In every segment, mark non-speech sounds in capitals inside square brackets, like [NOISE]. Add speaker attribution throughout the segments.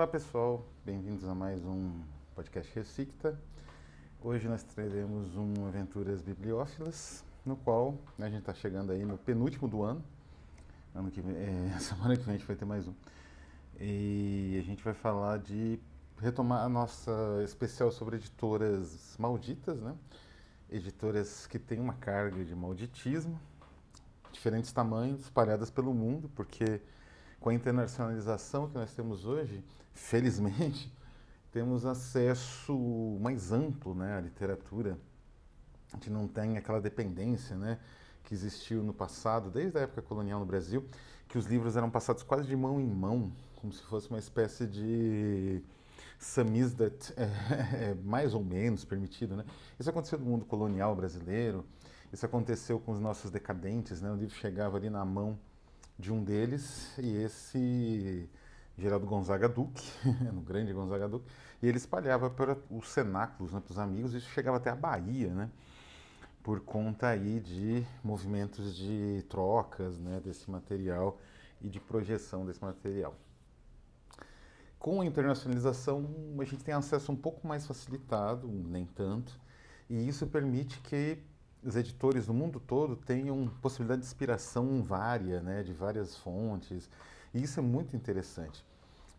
Speaker 1: Olá pessoal, bem-vindos a mais um podcast Recicta. Hoje nós traremos um Aventuras Bibliófilas, no qual né, a gente está chegando aí no penúltimo do ano. Ano que vem, [LAUGHS] é, semana que vem a gente vai ter mais um. E a gente vai falar de retomar a nossa especial sobre editoras malditas, né? Editoras que têm uma carga de malditismo, diferentes tamanhos, espalhadas pelo mundo, porque com a internacionalização que nós temos hoje, felizmente, [LAUGHS] temos acesso mais amplo né, à literatura. A gente não tem aquela dependência né, que existiu no passado, desde a época colonial no Brasil, que os livros eram passados quase de mão em mão, como se fosse uma espécie de samizdat, [LAUGHS] é, é, mais ou menos permitido. Né? Isso aconteceu no mundo colonial brasileiro, isso aconteceu com os nossos decadentes, né? o livro chegava ali na mão de um deles, e esse Geraldo Gonzaga Duque, [LAUGHS] no grande Gonzaga Duque, e ele espalhava para os cenáculos, né, para os amigos, e isso chegava até a Bahia, né, por conta aí de movimentos de trocas né, desse material e de projeção desse material. Com a internacionalização, a gente tem acesso um pouco mais facilitado, nem tanto, e isso permite que os editores do mundo todo tenham possibilidade de inspiração vária, né, de várias fontes, e isso é muito interessante.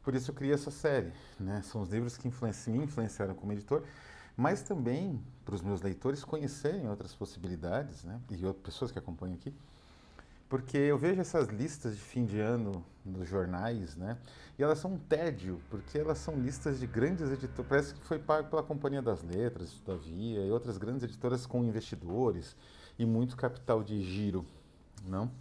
Speaker 1: Por isso eu criei essa série, né? São os livros que influenciam, me influenciaram como editor, mas também para os meus leitores conhecerem outras possibilidades, né? E outras pessoas que acompanham aqui, porque eu vejo essas listas de fim de ano nos jornais, né? E elas são um tédio, porque elas são listas de grandes editoras, parece que foi pago pela Companhia das Letras, todavia, e outras grandes editoras com investidores e muito capital de giro, não?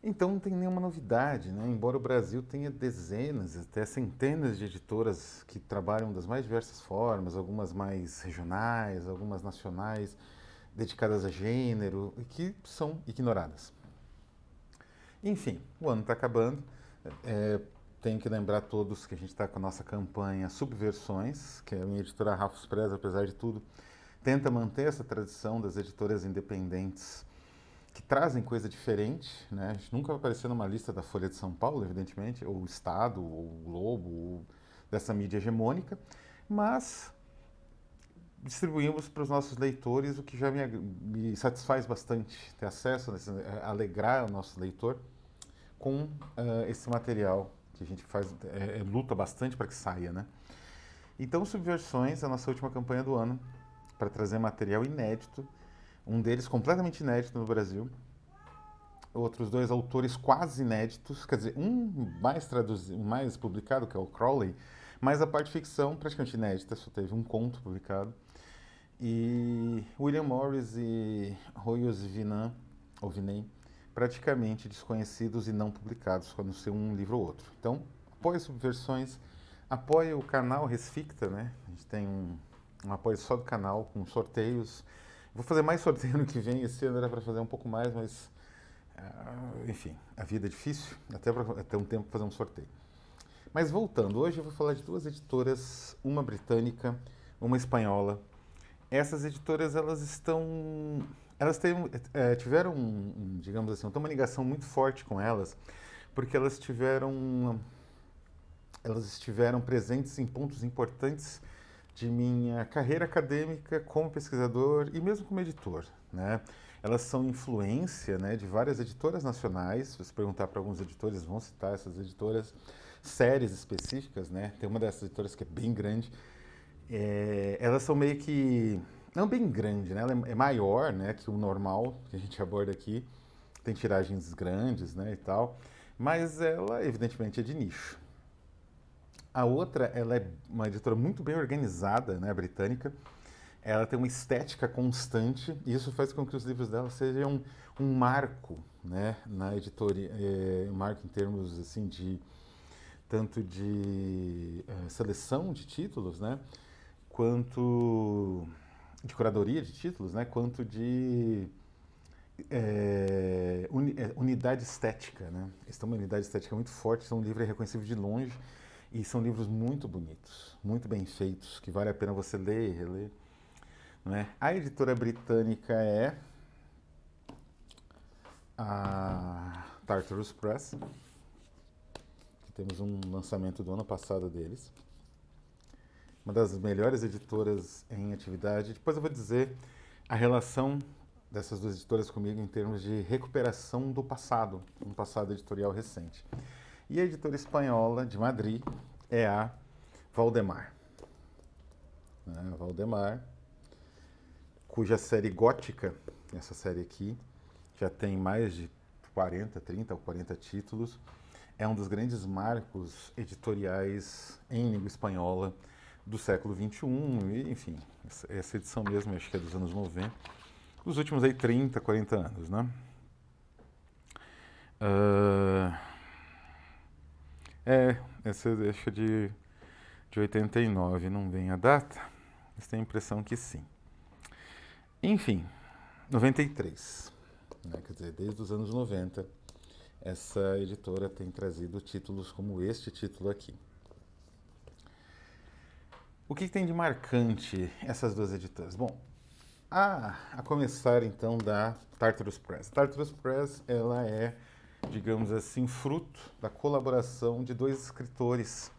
Speaker 1: Então não tem nenhuma novidade, né? embora o Brasil tenha dezenas, até centenas de editoras que trabalham das mais diversas formas, algumas mais regionais, algumas nacionais, dedicadas a gênero, e que são ignoradas. Enfim, o ano está acabando. É, tenho que lembrar todos que a gente está com a nossa campanha Subversões, que é a minha editora Rafos Preza, apesar de tudo, tenta manter essa tradição das editoras independentes que trazem coisa diferente, né? A gente nunca vai aparecer numa lista da Folha de São Paulo, evidentemente, ou o Estado, ou o Globo, ou dessa mídia hegemônica, mas distribuímos para os nossos leitores o que já me, me satisfaz bastante, ter acesso, nesse, é, alegrar o nosso leitor com uh, esse material que a gente faz, é, é, luta bastante para que saia, né? Então, Subversões, a nossa última campanha do ano, para trazer material inédito um deles completamente inédito no Brasil, outros dois autores quase inéditos, quer dizer, um mais traduzido, mais publicado, que é o Crowley, mas a parte ficção praticamente inédita, só teve um conto publicado. E William Morris e Royos Vinan, ou Vinay, praticamente desconhecidos e não publicados, não ser um livro ou outro. Então, apoie subversões, apoie o canal Resficta, né? A gente tem um, um apoio só do canal, com sorteios, Vou fazer mais sorteio no que vem. Esse ano era para fazer um pouco mais, mas. Uh, enfim, a vida é difícil, até um tempo para fazer um sorteio. Mas voltando, hoje eu vou falar de duas editoras, uma britânica, uma espanhola. Essas editoras, elas estão. Elas têm, é, tiveram, digamos assim, uma ligação muito forte com elas, porque elas tiveram. Elas estiveram presentes em pontos importantes de minha carreira acadêmica como pesquisador e mesmo como editor, né? Elas são influência, né, de várias editoras nacionais. Se você perguntar para alguns editores, vão citar essas editoras, séries específicas, né? Tem uma dessas editoras que é bem grande. É, elas são meio que não bem grande, né? Ela é, é maior, né, que o normal que a gente aborda aqui. Tem tiragens grandes, né, e tal. Mas ela, evidentemente, é de nicho. A outra, ela é uma editora muito bem organizada, né, britânica. Ela tem uma estética constante e isso faz com que os livros dela sejam um marco, né, na editoria, é, um marco em termos assim de tanto de é, seleção de títulos, né, quanto de curadoria de títulos, né, quanto de é, uni, unidade estética, né. Eles têm uma unidade estética muito forte, então o livro é reconhecível de longe e são livros muito bonitos, muito bem feitos, que vale a pena você ler e reler. É? A editora britânica é a Tartarus Press, Temos um lançamento do ano passado deles. Uma das melhores editoras em atividade. Depois eu vou dizer a relação dessas duas editoras comigo em termos de recuperação do passado, um passado editorial recente. E a editora espanhola de Madrid é a Valdemar. Né? Valdemar, cuja série gótica, essa série aqui, já tem mais de 40, 30 ou 40 títulos, é um dos grandes marcos editoriais em língua espanhola do século XXI, e, enfim, essa edição mesmo, acho que é dos anos 90, dos últimos aí 30, 40 anos, né? Uh, é, essa deixa de, de 89, não vem a data, mas tenho a impressão que sim. Enfim, 93, né? quer dizer, desde os anos 90, essa editora tem trazido títulos como este título aqui. O que, tem de marcante essas duas editoras? Bom, a, a começar então da Tartarus Press. Tartarus Press ela é, digamos assim, fruto da colaboração de dois escritores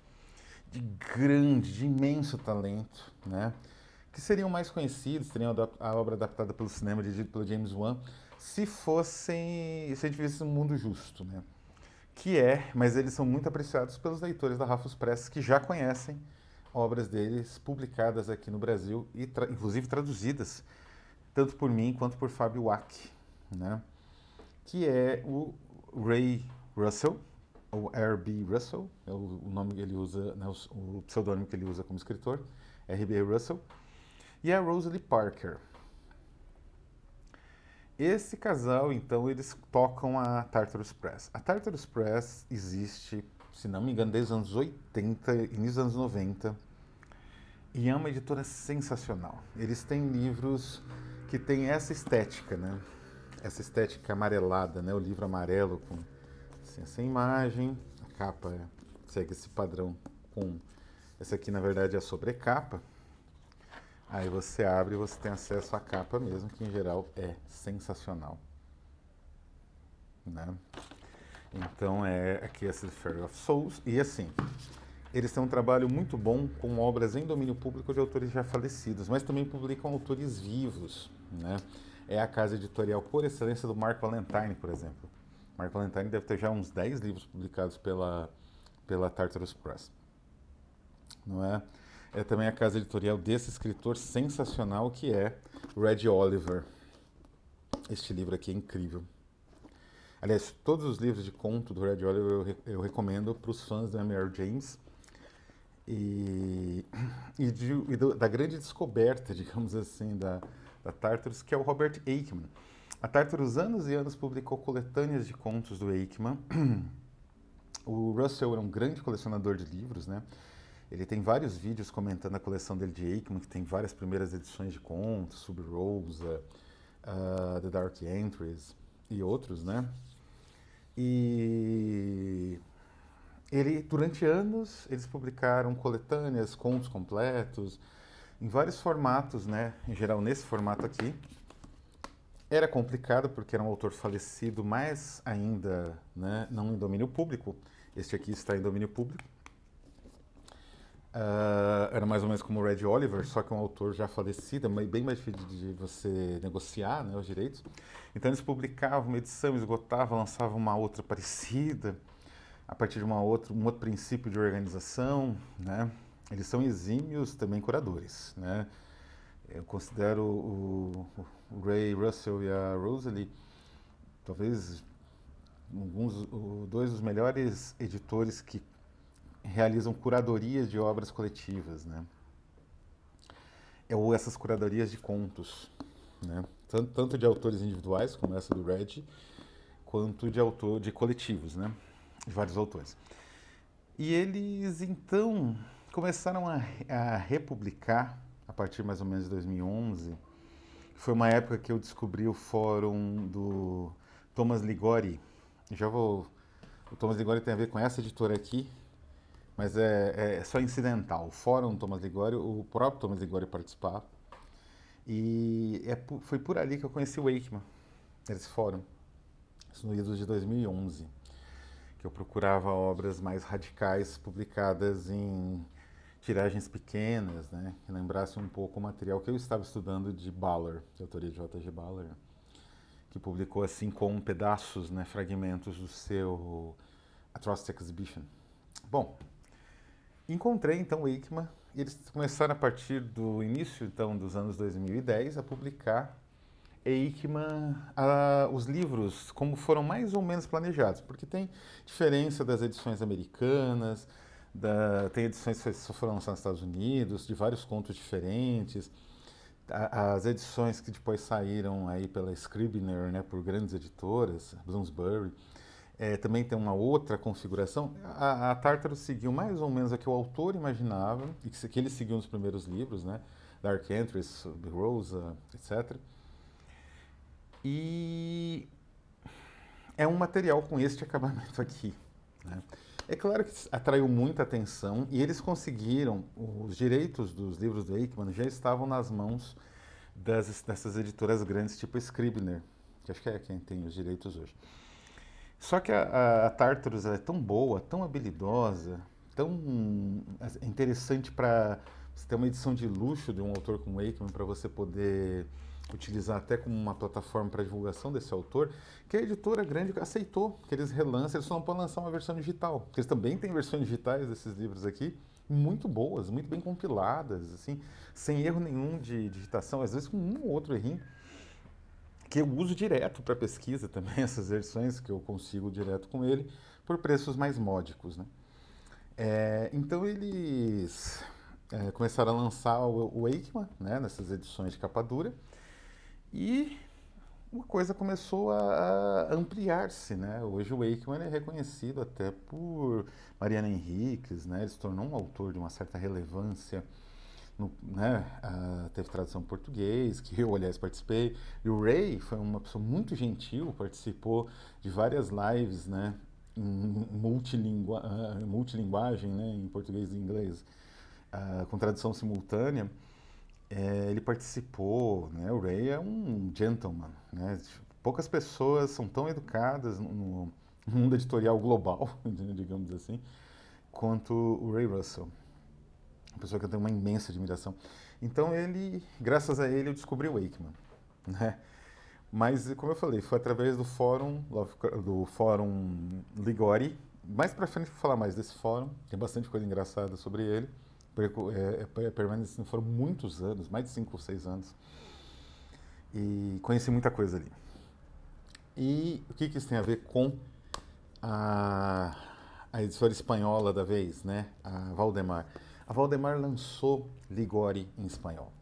Speaker 1: de grande, de imenso talento, né? que seriam mais conhecidos, teriam a obra adaptada pelo cinema, dirigido pelo James Wan, se fossem, se a gente vivesse um mundo justo, né? Que é, mas eles são muito apreciados pelos leitores da Rafus Press que já conhecem obras deles publicadas aqui no Brasil e tra inclusive traduzidas tanto por mim quanto por Fábio Wack, né? que é o Ray Russell, ou R.B. Russell, é o, o, nome que ele usa, né, o, o pseudônimo que ele usa como escritor, R.B. Russell, e a Rosalie Parker. Esse casal, então, eles tocam a Tartarus Press. A Tartarus Press existe se não me engano, desde os anos 80, início dos anos 90. E é uma editora sensacional. Eles têm livros que têm essa estética, né? Essa estética amarelada, né? O livro amarelo com assim, essa imagem, a capa segue esse padrão com essa aqui na verdade é a sobrecapa. Aí você abre e você tem acesso à capa mesmo, que em geral é sensacional. Né? Então é aqui essa Fairy of Souls. E assim, eles têm um trabalho muito bom com obras em domínio público de autores já falecidos, mas também publicam autores vivos. Né? É a casa editorial por excelência do Mark Valentine, por exemplo. Mark Valentine deve ter já uns 10 livros publicados pela, pela Tartarus Press. Não é? É também a casa editorial desse escritor sensacional que é Red Oliver. Este livro aqui é incrível. Aliás, todos os livros de conto do Red Oliver eu, eu recomendo para os fãs do M.R. James. E, e, de, e do, da grande descoberta, digamos assim, da, da Tartarus, que é o Robert Aikman. A Tartarus, anos e anos, publicou coletâneas de contos do Aikman. [CLEARS THROAT] O Russell era um grande colecionador de livros, né? Ele tem vários vídeos comentando a coleção dele de Aikman, que tem várias primeiras edições de contos, Sub Rosa, uh, The Dark Entries e outros, né? E ele, durante anos, eles publicaram coletâneas, contos completos, em vários formatos, né? Em geral, nesse formato aqui. Era complicado porque era um autor falecido, mas ainda né, não em domínio público. Este aqui está em domínio público. Uh, era mais ou menos como o Red Oliver, só que um autor já falecido, bem mais difícil de você negociar né, os direitos. Então eles publicavam uma edição, esgotavam, lançavam uma outra parecida, a partir de uma outra, um outro princípio de organização. Né? Eles são exímios também curadores. Né? Eu considero o, o Ray Russell e a Rosalie talvez alguns, dois dos melhores editores que realizam curadorias de obras coletivas, né? Ou essas curadorias de contos, né? Tanto, tanto de autores individuais, como essa do Red, quanto de autor de coletivos, né? De vários autores. E eles então começaram a, a republicar a partir mais ou menos de 2011. Foi uma época que eu descobri o fórum do Thomas Ligori. Já vou. O Thomas Ligori tem a ver com essa editora aqui, mas é, é só incidental. O fórum Thomas Ligori, o próprio Thomas Ligori participava. E é, foi por ali que eu conheci o Wakeman, esse fórum, isso no de 2011. que eu procurava obras mais radicais publicadas em tiragens pequenas, né, que lembrasse um pouco o material que eu estava estudando de Baller, de autoria de J.G. Baller, que publicou assim com pedaços, né, fragmentos do seu Atrocity Exhibition. Bom, encontrei então Eichmann e eles começaram a partir do início então dos anos 2010 a publicar Eichmann a, os livros como foram mais ou menos planejados, porque tem diferença das edições americanas, da, tem edições que foram lançadas nos Estados Unidos, de vários contos diferentes, as edições que depois saíram aí pela Scribner, né, por grandes editoras, Bloomsbury, é, também tem uma outra configuração. A, a Tartaro seguiu mais ou menos a que o autor imaginava, e que, que ele seguiu nos primeiros livros, né? Dark Entries, Rosa, etc. E é um material com este acabamento aqui. Né? É claro que atraiu muita atenção e eles conseguiram, os direitos dos livros do Eichmann já estavam nas mãos das, dessas editoras grandes, tipo Scribner, que acho que é quem tem os direitos hoje. Só que a, a, a Tartarus é tão boa, tão habilidosa, tão interessante para você ter uma edição de luxo de um autor como Aikman para você poder utilizar até como uma plataforma para divulgação desse autor, que a editora grande aceitou que eles relancem, eles só não podem lançar uma versão digital, eles também têm versões digitais desses livros aqui, muito boas, muito bem compiladas, assim, sem erro nenhum de digitação, às vezes com um ou outro errinho, que eu uso direto para pesquisa também, [LAUGHS] essas versões que eu consigo direto com ele, por preços mais módicos. Né? É, então eles é, começaram a lançar o, o Eichmann, né, nessas edições de capa dura, e uma coisa começou a, a ampliar-se. Né? Hoje o Eichmann é reconhecido até por Mariana Henriques, né? ele se tornou um autor de uma certa relevância no, né, uh, teve tradução português, que eu, aliás, participei. E o Ray foi uma pessoa muito gentil, participou de várias lives, né, em multilingua, uh, multilinguagem, né, em português e inglês, uh, com tradução simultânea. É, ele participou, né, o Ray é um gentleman, né, poucas pessoas são tão educadas no mundo editorial global, [LAUGHS] digamos assim, quanto o Ray Russell uma pessoa que eu tenho uma imensa admiração. Então ele, graças a ele, eu descobri o Wakeman, [LAUGHS] né? Mas como eu falei, foi através do fórum do fórum Ligori. Mais para frente vou falar mais desse fórum. Tem bastante coisa engraçada sobre ele. É, é, permanecendo foram muitos anos, mais de cinco ou seis anos. E conheci muita coisa ali. E o que, que isso tem a ver com a, a editora espanhola da vez, né? A Valdemar a Valdemar lançou Ligori em espanhol.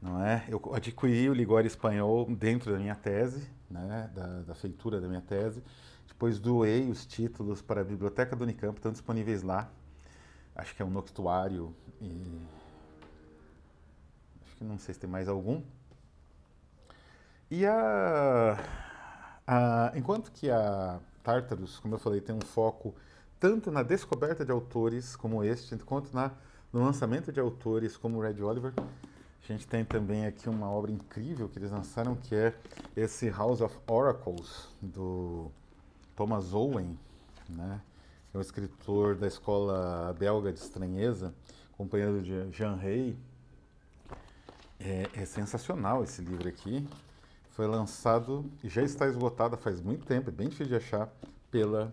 Speaker 1: Não é? Eu adquiri o Ligori espanhol dentro da minha tese, né, da, da feitura da minha tese. Depois doei os títulos para a Biblioteca do Unicamp, estão disponíveis lá. Acho que é um noctuário e... Acho que não sei se tem mais algum. E a, a, enquanto que a Tartarus, como eu falei, tem um foco tanto na descoberta de autores como este, quanto na, no lançamento de autores como Red Oliver. A gente tem também aqui uma obra incrível que eles lançaram, que é esse House of Oracles, do Thomas Owen, né? é um escritor da escola belga de estranheza, companheiro de Jean Rey. É, é sensacional esse livro aqui. Foi lançado e já está esgotado faz muito tempo, é bem difícil de achar, pela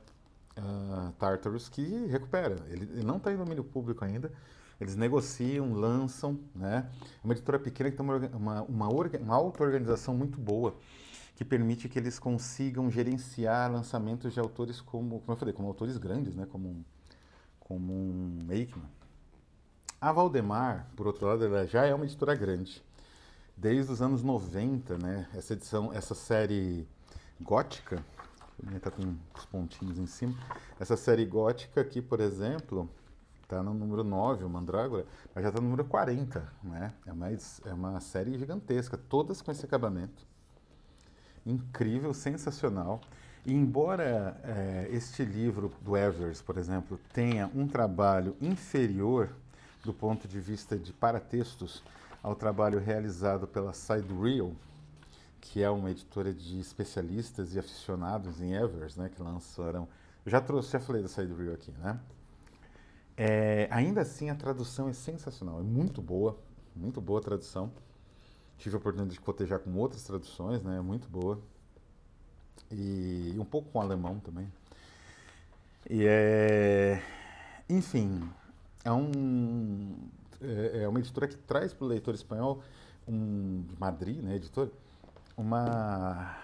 Speaker 1: uh, Tartarus que recupera. Ele, ele não está em domínio público ainda. Eles negociam, lançam, né? É uma editora pequena que tem uma, uma, uma, uma auto-organização muito boa que permite que eles consigam gerenciar lançamentos de autores como, como eu falei, como autores grandes, né? Como, como um Eichmann. A Valdemar, por outro lado, ela já é uma editora grande. Desde os anos 90, né? Essa edição, essa série gótica, está com os pontinhos em cima. Essa série gótica aqui, por exemplo, está no número 9, o Mandrágora, mas já está no número 40, né? É uma, é uma série gigantesca, todas com esse acabamento. Incrível, sensacional. E embora é, este livro do Evers, por exemplo, tenha um trabalho inferior do ponto de vista de paratextos ao trabalho realizado pela Sidereal, que é uma editora de especialistas e aficionados em Evers, né, que lançaram Eu já trouxe, já falei da Side Reel aqui, né? É, ainda assim, a tradução é sensacional, é muito boa, muito boa a tradução. Tive a oportunidade de cotejar com outras traduções, né? Muito boa. E um pouco com alemão também. E é. Enfim, é, um, é, é uma editora que traz para o leitor espanhol, um, de Madrid, né, editor, uma,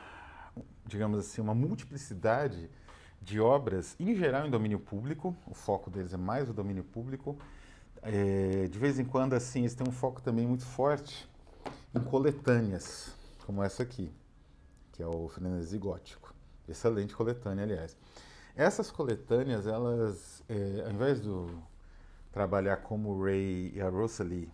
Speaker 1: digamos assim, uma multiplicidade de obras, em geral em domínio público, o foco deles é mais o domínio público. É, de vez em quando, assim, eles têm um foco também muito forte em coletâneas, como essa aqui, que é o Frenesi Gótico. Excelente coletânea, aliás. Essas coletâneas, elas, é, ao invés do trabalhar como o Ray e a Rosalie,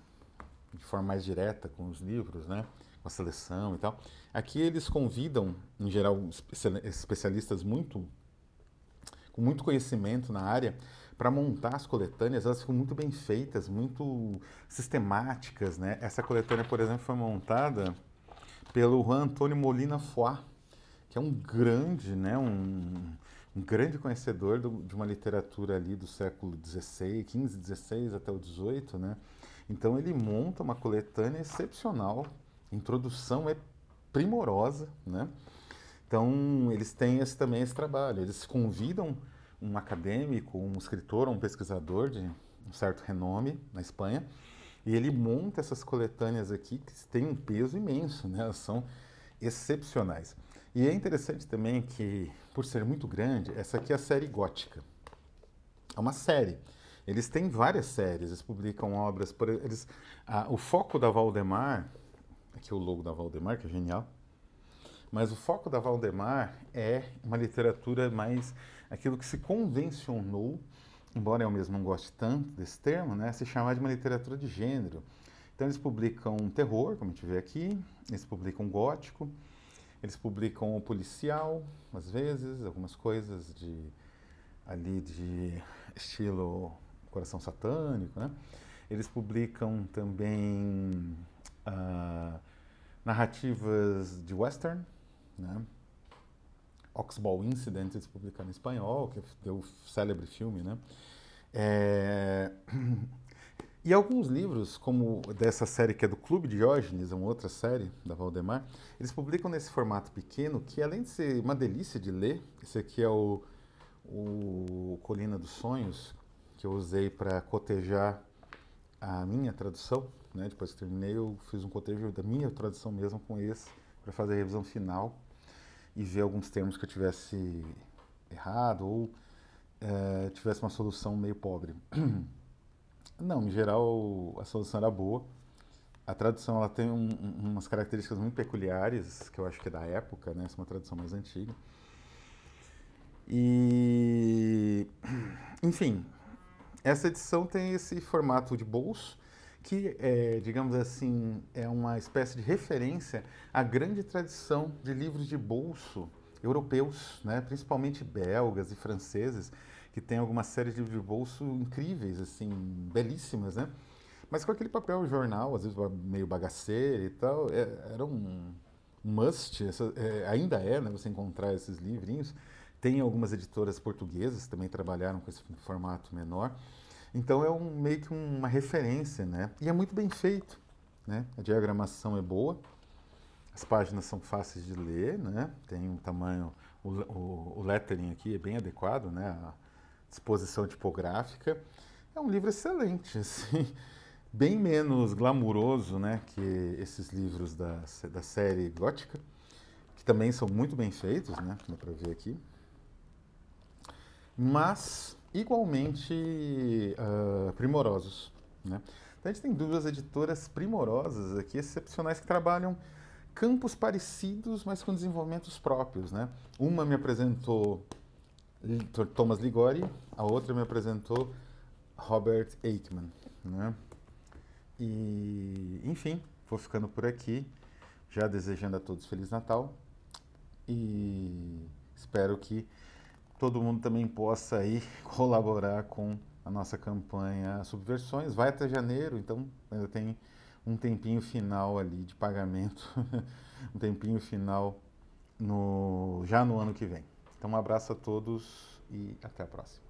Speaker 1: de forma mais direta com os livros, né? Com a seleção e tal, aqui eles convidam, em geral, especialistas muito com muito conhecimento na área, para montar as coletâneas, elas ficam muito bem feitas, muito sistemáticas, né? Essa coletânea, por exemplo, foi montada pelo Juan Antônio Molina Foix, que é um grande, né, um, um grande conhecedor do, de uma literatura ali do século XVI, XV, XVI até o XVIII, né? Então ele monta uma coletânea excepcional, introdução é primorosa, né? Então, eles têm esse, também esse trabalho. Eles convidam um acadêmico, um escritor, um pesquisador de um certo renome na Espanha, e ele monta essas coletâneas aqui que têm um peso imenso, né? Elas são excepcionais. E é interessante também que, por ser muito grande, essa aqui é a série gótica. É uma série. Eles têm várias séries, eles publicam obras. Por, eles, ah, o foco da Valdemar, aqui é o logo da Valdemar, que é genial, mas o foco da Valdemar é uma literatura mais aquilo que se convencionou, embora eu mesmo não goste tanto desse termo, né, se chamar de uma literatura de gênero. Então eles publicam terror, como a gente vê aqui, eles publicam gótico, eles publicam o policial, às vezes, algumas coisas de ali de estilo coração satânico, né? Eles publicam também uh, narrativas de western, né? Oxball Incident, eles publicaram em espanhol, que deu o célebre filme, né? É... [CLEARS THROAT] E alguns livros, como dessa série que é do Clube Diógenes, uma outra série da Valdemar, eles publicam nesse formato pequeno, que além de ser uma delícia de ler, esse aqui é o, o Colina dos Sonhos, que eu usei para cotejar a minha tradução, né? Depois que terminei, eu fiz um cotejo da minha tradução mesmo com esse, para fazer a revisão final e ver alguns termos que eu tivesse errado ou é, tivesse uma solução meio pobre. [CLEARS THROAT] Não, em geral a solução era boa. A tradução ela tem um, umas características muito peculiares, que eu acho que é da época, né? Essa é uma tradução mais antiga. E, [CLEARS THROAT] enfim, essa edição tem esse formato de bolso, que, é, digamos assim, é uma espécie de referência à grande tradição de livros de bolso europeus, né, principalmente belgas e franceses, que tem alguma série de livros de bolso incríveis, assim, belíssimas, né? Mas com aquele papel jornal, às vezes meio bagaceiro e tal, é, era um must, essa, é, ainda é, né, você encontrar esses livrinhos. Tem algumas editoras portuguesas que também trabalharam com esse formato menor. Então é um, meio que uma referência, né? E é muito bem feito, né? A diagramação é boa, as páginas são fáceis de ler, né? Tem um tamanho, o, o, o lettering aqui é bem adequado, né? A disposição tipográfica. É um livro excelente, [LAUGHS] assim, bem menos glamuroso, né? Que esses livros da, da série gótica, que também são muito bem feitos, né? Dá para ver aqui. Mas igualmente uh, primorosos. Né? Então a gente tem duas editoras primorosas aqui, excepcionais, que trabalham campos parecidos, mas com desenvolvimentos próprios. Né? Uma me apresentou Thomas Ligori, a outra me apresentou Robert Aikman. Né? E, enfim, vou ficando por aqui, já desejando a todos Feliz Natal e espero que todo mundo também possa aí [LAUGHS] colaborar com a nossa campanha Subversões. Vai até janeiro, então ainda tem um tempinho final ali de pagamento, [LAUGHS] um tempinho final no, já no ano que vem. Então, um abraço a todos e até a próxima.